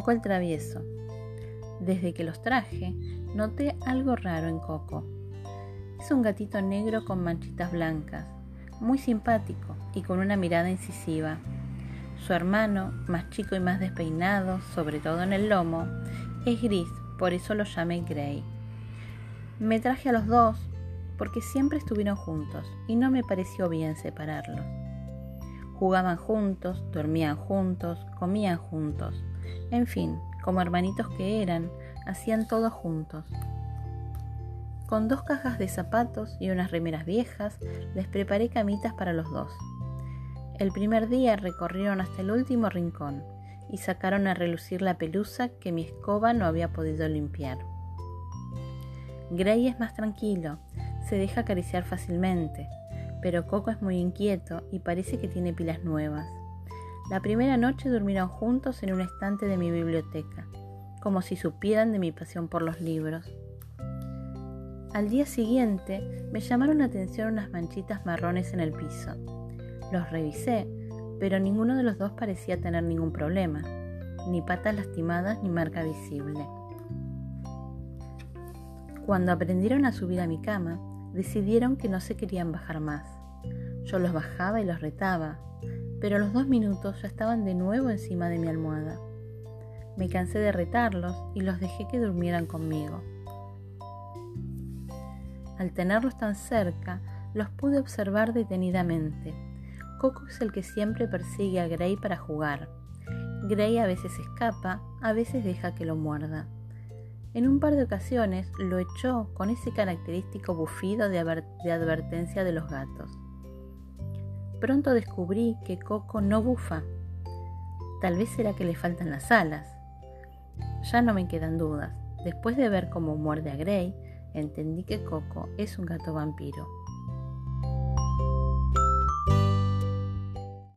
Coco el travieso. Desde que los traje, noté algo raro en Coco. Es un gatito negro con manchitas blancas, muy simpático y con una mirada incisiva. Su hermano, más chico y más despeinado, sobre todo en el lomo, es gris, por eso lo llamé Grey. Me traje a los dos porque siempre estuvieron juntos y no me pareció bien separarlos. Jugaban juntos, dormían juntos, comían juntos. En fin, como hermanitos que eran, hacían todo juntos. Con dos cajas de zapatos y unas remeras viejas, les preparé camitas para los dos. El primer día recorrieron hasta el último rincón y sacaron a relucir la pelusa que mi escoba no había podido limpiar. Gray es más tranquilo, se deja acariciar fácilmente, pero Coco es muy inquieto y parece que tiene pilas nuevas. La primera noche durmieron juntos en un estante de mi biblioteca, como si supieran de mi pasión por los libros. Al día siguiente me llamaron la atención unas manchitas marrones en el piso. Los revisé, pero ninguno de los dos parecía tener ningún problema, ni patas lastimadas ni marca visible. Cuando aprendieron a subir a mi cama, decidieron que no se querían bajar más. Yo los bajaba y los retaba, pero a los dos minutos ya estaban de nuevo encima de mi almohada. Me cansé de retarlos y los dejé que durmieran conmigo. Al tenerlos tan cerca, los pude observar detenidamente. Coco es el que siempre persigue a Gray para jugar. Gray a veces escapa, a veces deja que lo muerda. En un par de ocasiones lo echó con ese característico bufido de, advertencia de los gatos. Pronto descubrí que Coco no bufa. Tal vez será que le faltan las alas. Ya no me quedan dudas. Después de ver cómo muerde a Gray, entendí que Coco es un gato vampiro.